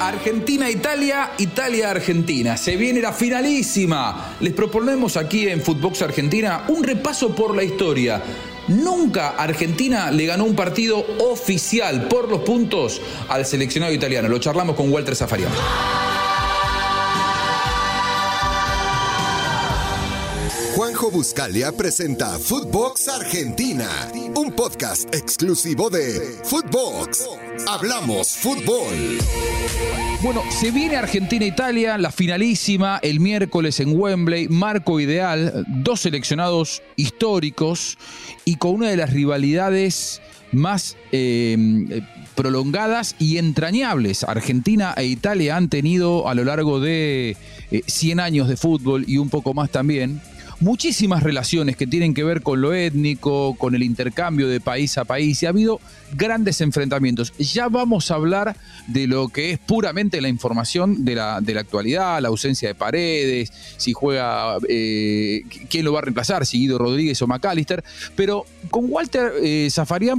Argentina-Italia, Italia-Argentina. Se viene la finalísima. Les proponemos aquí en Footbox Argentina un repaso por la historia. Nunca Argentina le ganó un partido oficial por los puntos al seleccionado italiano. Lo charlamos con Walter Zafarian. Buscalia presenta Footbox Argentina, un podcast exclusivo de Footbox. Hablamos fútbol. Bueno, se viene Argentina-Italia, la finalísima, el miércoles en Wembley, marco ideal, dos seleccionados históricos y con una de las rivalidades más eh, prolongadas y entrañables. Argentina e Italia han tenido a lo largo de 100 años de fútbol y un poco más también muchísimas relaciones que tienen que ver con lo étnico, con el intercambio de país a país y ha habido grandes enfrentamientos. Ya vamos a hablar de lo que es puramente la información de la, de la actualidad, la ausencia de paredes, si juega, eh, quién lo va a reemplazar, si Guido Rodríguez o McAllister, pero con Walter eh,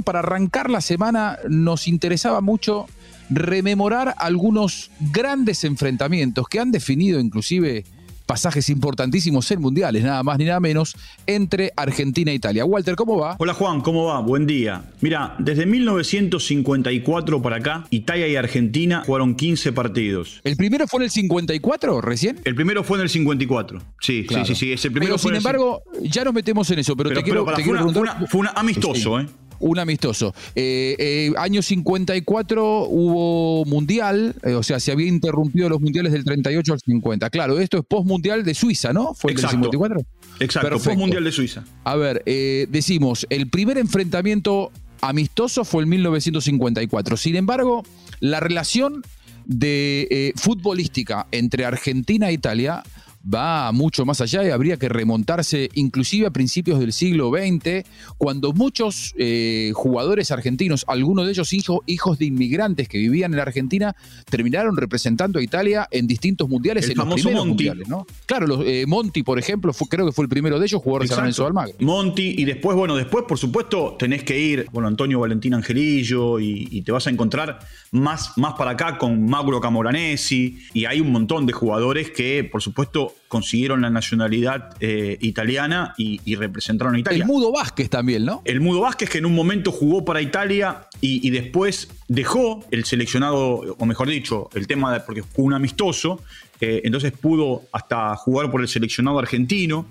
para arrancar la semana nos interesaba mucho rememorar algunos grandes enfrentamientos que han definido inclusive pasajes importantísimos en mundiales, nada más ni nada menos, entre Argentina e Italia. Walter, ¿cómo va? Hola Juan, ¿cómo va? Buen día. Mira, desde 1954 para acá, Italia y Argentina jugaron 15 partidos. ¿El primero fue en el 54 recién? El primero fue en el 54. Sí, sí, sí, sí. Ese primero pero sin embargo, ya nos metemos en eso, pero, te quiero, te quiero preguntar... fue, un amistoso, ¿eh? Un amistoso. Eh, eh, año 54 hubo mundial, eh, o sea, se había interrumpido los mundiales del 38 al 50. Claro, esto es post-mundial de Suiza, ¿no? ¿Fue el 54? Exacto, post-mundial de Suiza. A ver, decimos, el primer enfrentamiento amistoso fue en 1954. Sin embargo, la relación de futbolística entre Argentina e Italia va mucho más allá y habría que remontarse inclusive a principios del siglo XX, cuando muchos eh, jugadores argentinos, algunos de ellos hijos de inmigrantes que vivían en Argentina, terminaron representando a Italia en distintos mundiales. El famoso Monti. ¿no? Claro, eh, Monti, por ejemplo, creo que fue el primero de ellos, jugador de San Lorenzo Almagro. Monti, y después, bueno, después, por supuesto, tenés que ir, bueno, Antonio Valentín Angelillo, y, te vas a encontrar más, más para acá con Mauro Camoranesi, y hay un montón de jugadores que, por supuesto, consiguieron la nacionalidad eh, italiana y, representaron a Italia. El Mudo Vázquez también, ¿no? El Mudo Vázquez que en un momento jugó para Italia y, después dejó el seleccionado, o mejor dicho, el tema de, porque fue un amistoso, eh, entonces pudo hasta jugar por el seleccionado argentino.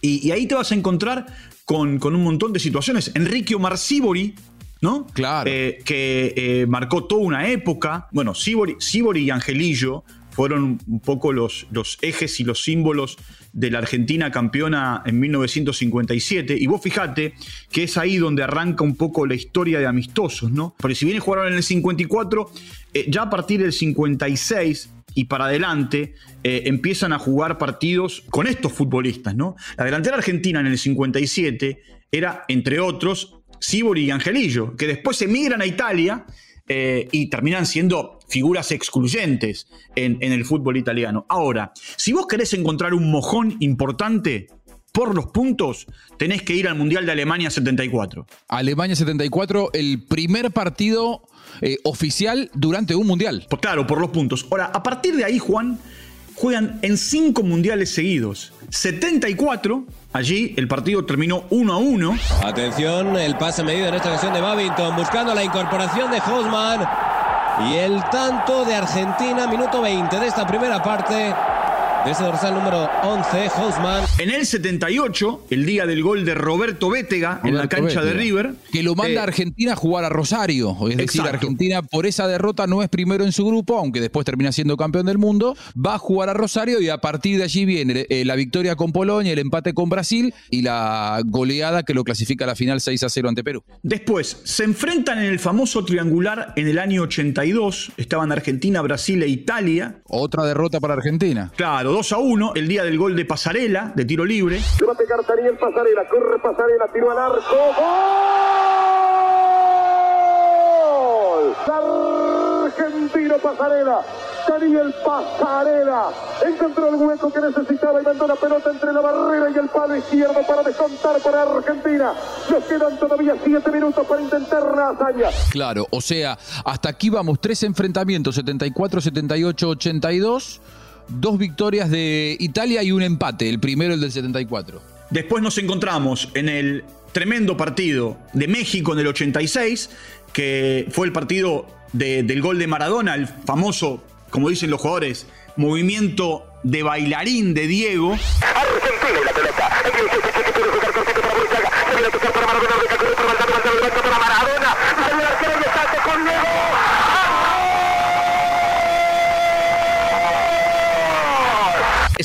Y, ahí te vas a encontrar con, un montón de situaciones. Enrique Omar ¿no? Claro. Eh, que marcó toda una época. Bueno, Sibori, Sibori y Angelillo fueron un poco los, los ejes y los símbolos de la Argentina campeona en 1957. Y vos fijate que es ahí donde arranca un poco la historia de amistosos, ¿no? Porque si bien jugaron en el 54, eh, ya a partir del 56 y para adelante eh, empiezan a jugar partidos con estos futbolistas, ¿no? La delantera argentina en el 57 era, entre otros, Sibori y Angelillo, que después emigran a Italia eh, y terminan siendo figuras excluyentes en, el fútbol italiano. Ahora, si vos querés encontrar un mojón importante, por los puntos, tenés que ir al Mundial de Alemania 74. Alemania 74, el primer partido eh, oficial durante un Mundial. Pues claro, por los puntos. Ahora, a partir de ahí, Juan, juegan en cinco Mundiales seguidos. 74, Allí el partido terminó 1 a 1. Atención, el pase medido en esta ocasión de Babington, buscando la incorporación de Hosman. Y el tanto de Argentina, minuto 20 de esta primera parte de ese dorsal número 11, Hausmann. En el 78, el día del gol de Roberto Bétega en la cancha de River. Que lo manda a eh, Argentina a jugar a Rosario. Es decir, Argentina por esa derrota no es primero en su grupo, aunque después termina siendo campeón del mundo. Va a jugar a Rosario y a partir de allí viene eh, la victoria con Polonia, el empate con Brasil y la goleada que lo clasifica a la final 6 a 0 ante Perú. Después, se enfrentan en el famoso triangular en el año 82. Estaban Argentina, Brasil e Italia. Otra derrota para Argentina. Claro 2 a 1, el día del gol de Pasarela, de tiro libre. Se va a pegar Daniel Pasarela, corre Pasarela, tiro al arco, ¡gol! Argentino Pasarela Daniel Pasarela encontró el hueco que necesitaba y mandó la pelota entre la barrera y el palo izquierdo para descontar para Argentina. Nos quedan todavía siete minutos para intentar la hazaña. Claro, o sea, hasta aquí vamos, tres enfrentamientos, 74, 78, 82, dos victorias de Italia y un empate, el primero el del 74. Después nos encontramos en el tremendo partido de México en el 86, que fue el partido de- del gol de Maradona, el famoso, como dicen los jugadores, movimiento de bailarín de Diego. Argentina y la pelota.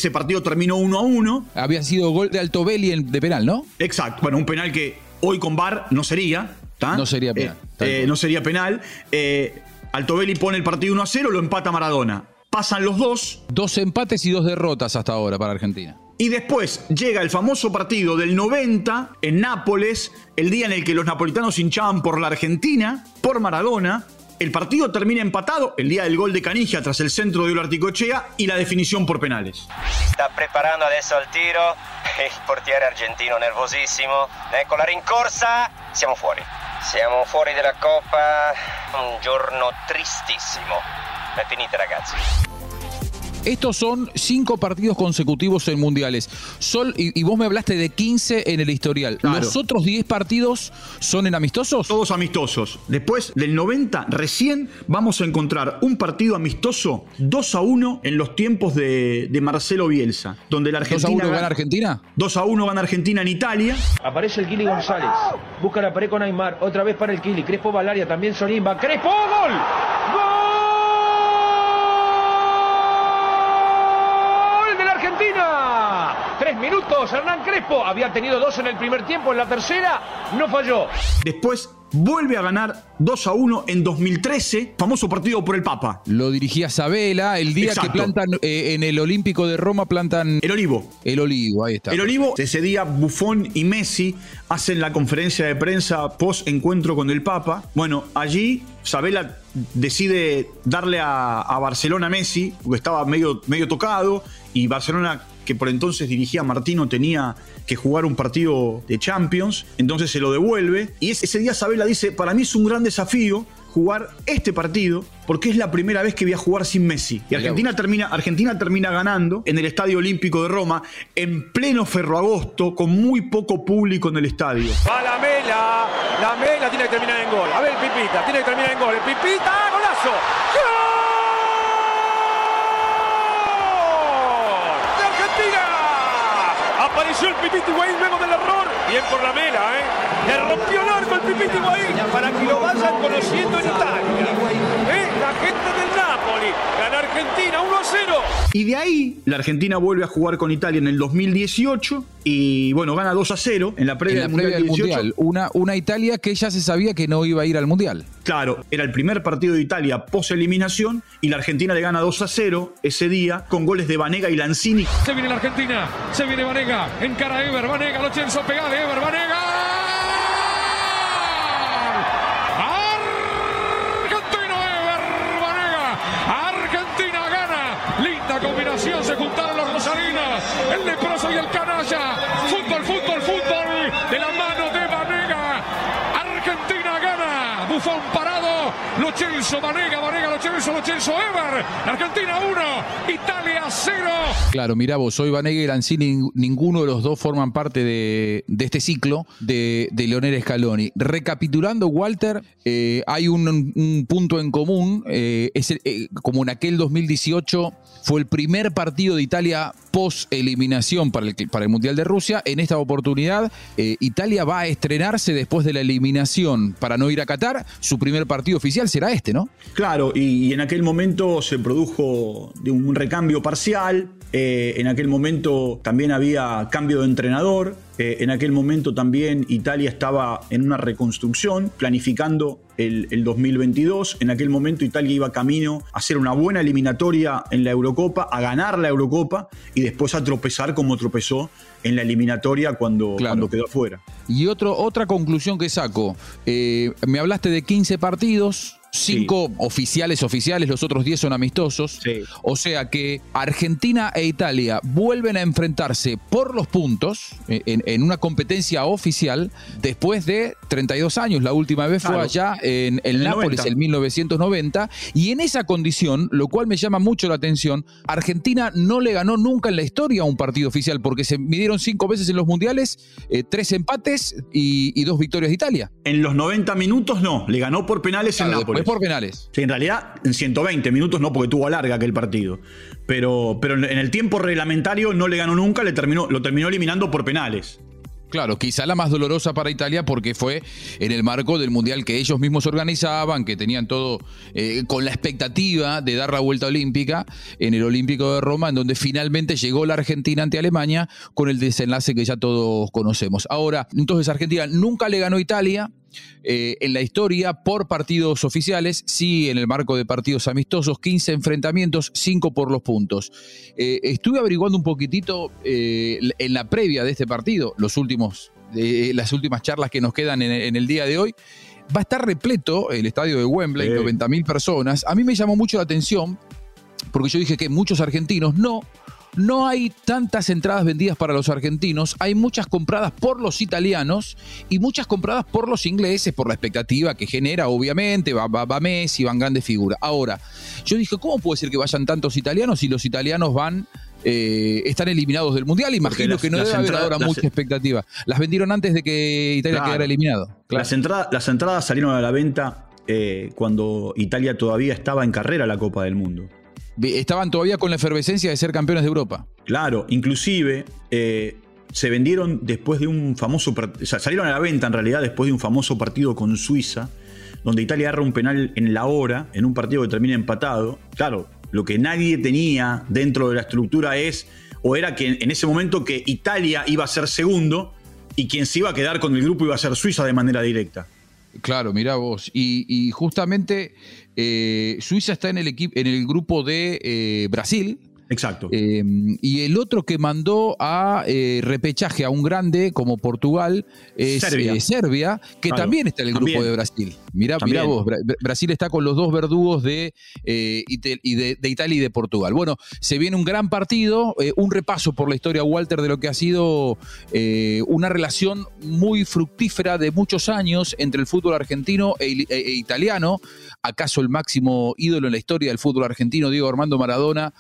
Ese partido terminó 1 a 1. Había sido gol de Altobelli en- de penal, ¿no? Exacto. Bueno, un penal que hoy con VAR no sería. ¿tá? No sería penal, Eh, eh, no sería penal. Eh, Altobelli pone el partido 1 a 0, lo empata Maradona. Pasan los dos. Dos empates y dos derrotas hasta ahora para Argentina. Y después llega el famoso partido del 90 en Nápoles, el día en el que los napolitanos hinchaban por la Argentina, por Maradona. El partido termina empatado, el día del gol de Canigia tras el centro de Olarticochea y la definición por penales. sta preparando adesso al tiro, il portiere argentino nervosissimo, ecco la rincorsa, siamo fuori. Siamo fuori dalla Coppa, un giorno tristissimo. È finita ragazzi. Estos son cinco partidos consecutivos en mundiales. Sol, y, y vos me hablaste de 15 en el historial. Claro. ¿Los otros 10 partidos son en amistosos? Todos amistosos. Después del 90, recién vamos a encontrar un partido amistoso 2 a 1 en los tiempos de, de Marcelo Bielsa, donde la 2 Argentina. a 1 gana- gana Argentina. 2 a 1 gana Argentina en Italia. Aparece el Kili González. Busca la pared con Aymar. Otra vez para el Kili. Crespo Valaria también Solín. Va Crespo. ¡Gol! ¡Gol de la Argentina! Tres minutos. Hernán Crespo. Había tenido dos en el primer tiempo. En la tercera no falló. Después vuelve a ganar 2 a 1 en 2013, famoso partido por el Papa. Lo dirigía Sabela. El día Exacto. que plantan eh, en el Olímpico de Roma, plantan El Olivo. el olivo. Ahí está. El Olivo, ese día Buffon y Messi hacen la conferencia de prensa post encuentro con el Papa. Bueno, allí Sabela decide darle a, a Barcelona a Messi, porque estaba medio, medio tocado, y Barcelona, que por entonces dirigía a Martino, tenía que jugar un partido de Champions, entonces se lo devuelve, y ese, día Sabela dice, para mí es un gran desafío jugar este partido porque es la primera vez que voy a jugar sin Messi. Y Argentina termina, Argentina termina ganando en el Estadio Olímpico de Roma en pleno ferroagosto con muy poco público en el estadio. Va la Mela. La Mela tiene que terminar en gol. A ver, Pipita. Tiene que terminar en gol. El Pipita. ¡Golazo! ¡Gol! ¡De Argentina! Apareció el Pipita Higuaín luego del error. Bien por la Mela, ¿eh? Le rompió el arco el Pipita Higuaín para que lo vayan conociendo en Italia. ¿Eh? La gente del Napoli. Gana Argentina 1 a 0. Y de ahí la Argentina vuelve a jugar con Italia en el 2018 y bueno, gana 2 a 0 en la en previa la del previa del 18. Mundial. Una, una Italia que ya se sabía que no iba a ir al Mundial. Claro, era el primer partido de Italia post eliminación y la Argentina le gana 2 a 0 ese día con goles de Vanega y Lanzini. Se viene la Argentina, se viene Vanega, encara Ever, Vanega, lo Chelso, pegale, Ever, Vanega. Argentino Ever, Vanega. Argentina gana. Linda combinación, se juntaron los rosarinos, el leproso y el canalla. Fútbol, fútbol, fútbol de la mano de Vanega. Argentina gana. Bufón parado. Lo Celso, Vanega, Vanega, Lo Celso, Lo Celso, Ever. Argentina 1, Italia 0. Claro, mirá vos, hoy Vanega y Lanzini, ninguno de los dos forman parte de, este ciclo de, de Leonel Scaloni. Recapitulando, Walter, eh, hay un, un punto en común, eh, eh, como en aquel 2018 fue el primer partido de Italia post-eliminación para el, para el Mundial de Rusia. En esta oportunidad, Italia va a estrenarse después de la eliminación para no ir a Qatar. Su primer partido oficial será este, ¿no? Claro, y, y en aquel momento se produjo un recambio parcial, eh, en aquel momento también había cambio de entrenador, eh, en aquel momento también Italia estaba en una reconstrucción, planificando el, el 2022, en aquel momento Italia iba camino a hacer una buena eliminatoria en la Eurocopa, a ganar la Eurocopa y después a tropezar como tropezó en la eliminatoria cuando, Claro. cuando quedó afuera. Y otro, otra conclusión que saco, eh, me hablaste de 15 partidos, cinco oficiales oficiales, los otros diez son amistosos. O sea que Argentina e Italia vuelven a enfrentarse por los puntos eh, en, una competencia oficial después de 32 años. La última vez fue allá en, el Nápoles, en 1990. Y en esa condición, lo cual me llama mucho la atención, Argentina no le ganó nunca en la historia un partido oficial porque se midieron cinco veces en los mundiales, eh, tres empates y, dos victorias de Italia. En los 90 minutos no, le ganó por penales en Nápoles. Por penales. Sí, en realidad en 120 minutos no, porque tuvo larga aquel partido. Pero, pero en el tiempo reglamentario no le ganó nunca, le terminó, lo terminó eliminando por penales. Claro, quizá la más dolorosa para Italia porque fue en el marco del mundial que ellos mismos organizaban, que tenían todo eh, con la expectativa de dar la vuelta olímpica en el Olímpico de Roma, en donde finalmente llegó la Argentina ante Alemania con el desenlace que ya todos conocemos. Ahora, entonces Argentina nunca le ganó a Italia, eh, en la historia por partidos oficiales, sí en el marco de partidos amistosos, 15 enfrentamientos, 5 por los puntos. Eh, estuve averiguando un poquitito eh, en la previa de este partido, los últimos, las últimas charlas que nos quedan en, el día de hoy. Va a estar repleto el estadio de Wembley, 90.000 personas. A mí me llamó mucho la atención porque yo dije que muchos argentinos no no hay tantas entradas vendidas para los argentinos, hay muchas compradas por los italianos y muchas compradas por los ingleses, por la expectativa que genera, obviamente, va, va, Messi, van grandes figuras. Ahora, yo dije, ¿cómo puede ser que vayan tantos italianos si los italianos van eh, están eliminados del Mundial. Imagino que no debe haber ahora mucha expectativa. Las vendieron antes de que Italia quedara eliminado. Las, entradas, las entradas salieron a la venta eh, cuando Italia todavía estaba en carrera la Copa del Mundo estaban todavía con la efervescencia de ser campeones de Europa. Claro, inclusive eh, se vendieron después de un famoso, o salieron a la venta en realidad después de un famoso partido con Suiza, donde Italia agarra un penal en la hora, en un partido que termina empatado. Claro, lo que nadie tenía dentro de la estructura es, o era que en ese momento que Italia iba a ser segundo y quien se iba a quedar con el grupo iba a ser Suiza de manera directa. Claro, mira vos. Y, justamente eh, Suiza está en el, en el grupo de eh, Brasil, Exacto. Em, y el otro que mandó a eh, repechaje a un grande como Portugal es Serbia, eh, que también está en el grupo de Brasil. Mira, mira vos, Brasil está con los dos verdugos de, eh, de, Italia y de Portugal. Bueno, se viene un gran partido, un repaso por la historia, Walter, de lo que ha sido una relación muy fructífera de muchos años entre el fútbol argentino e, e, e italiano. ¿Acaso el máximo ídolo en la historia del fútbol argentino, Diego Armando Maradona?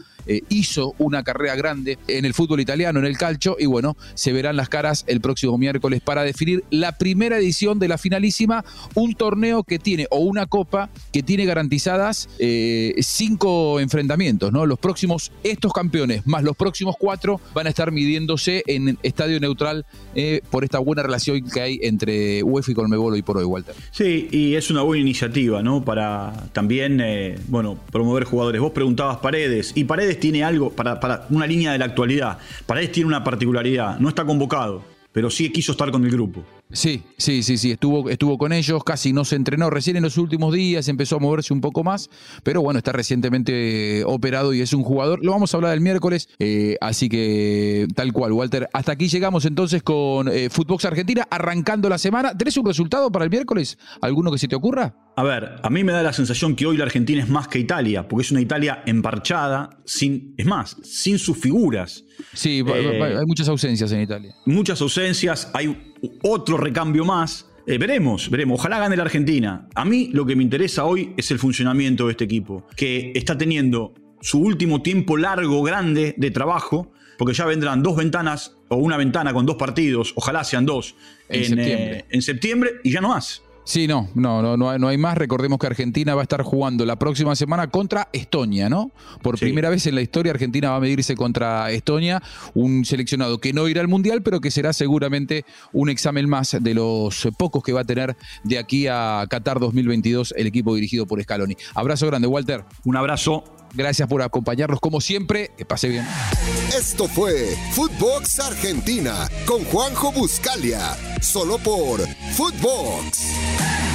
Hizo una carrera grande en el fútbol italiano, en el calcio, y bueno, se verán las caras el próximo miércoles para definir la primera edición de la finalísima, un torneo que tiene, o una copa que tiene garantizadas eh, cinco enfrentamientos, ¿no? Los próximos, estos campeones, más los próximos cuatro, van a estar midiéndose en estadio neutral eh, por esta buena relación que hay entre UEFA y Colmebolo y por hoy, Walter. Sí, y es una buena iniciativa, ¿no? Para también, eh, bueno, promover jugadores. Vos preguntabas Paredes, y Paredes tiene algo, para, para una línea de la actualidad. Paredes tiene una particularidad, no está convocado, pero sí quiso estar con el grupo. Sí, sí, sí, sí, estuvo, estuvo con ellos, casi no se entrenó, recién en los últimos días empezó a moverse un poco más, pero bueno, está recientemente operado y es un jugador, lo vamos a hablar el miércoles, eh, así que tal cual, Walter, hasta aquí llegamos entonces con eh, Footbox Argentina, arrancando la semana, ¿tenés un resultado para el miércoles? ¿Alguno que se te ocurra? A ver, a mí me da la sensación que hoy la Argentina es más que Italia, porque es una Italia emparchada, sin, es más, sin sus figuras. Sí, eh, hay muchas ausencias en Italia. Muchas ausencias, hay otro recambio más. Eh, veremos, veremos. Ojalá gane la Argentina. A mí lo que me interesa hoy es el funcionamiento de este equipo, que está teniendo su último tiempo largo, grande de trabajo, porque ya vendrán dos ventanas o una ventana con dos partidos, ojalá sean dos, en, eh, en septiembre y ya no más. Sí, no, no, no, no hay más. Recordemos que Argentina va a estar jugando la próxima semana contra Estonia, ¿no? Por primera vez en la historia Argentina va a medirse contra Estonia, un seleccionado que no irá al Mundial, pero que será seguramente un examen más de los pocos que va a tener de aquí a Qatar 2022 el equipo dirigido por Scaloni. Abrazo grande, Walter. Un abrazo. Gracias por acompañarnos como siempre. Que pase bien. Esto fue Footbox Argentina con Juanjo Buscalia, solo por Footbox.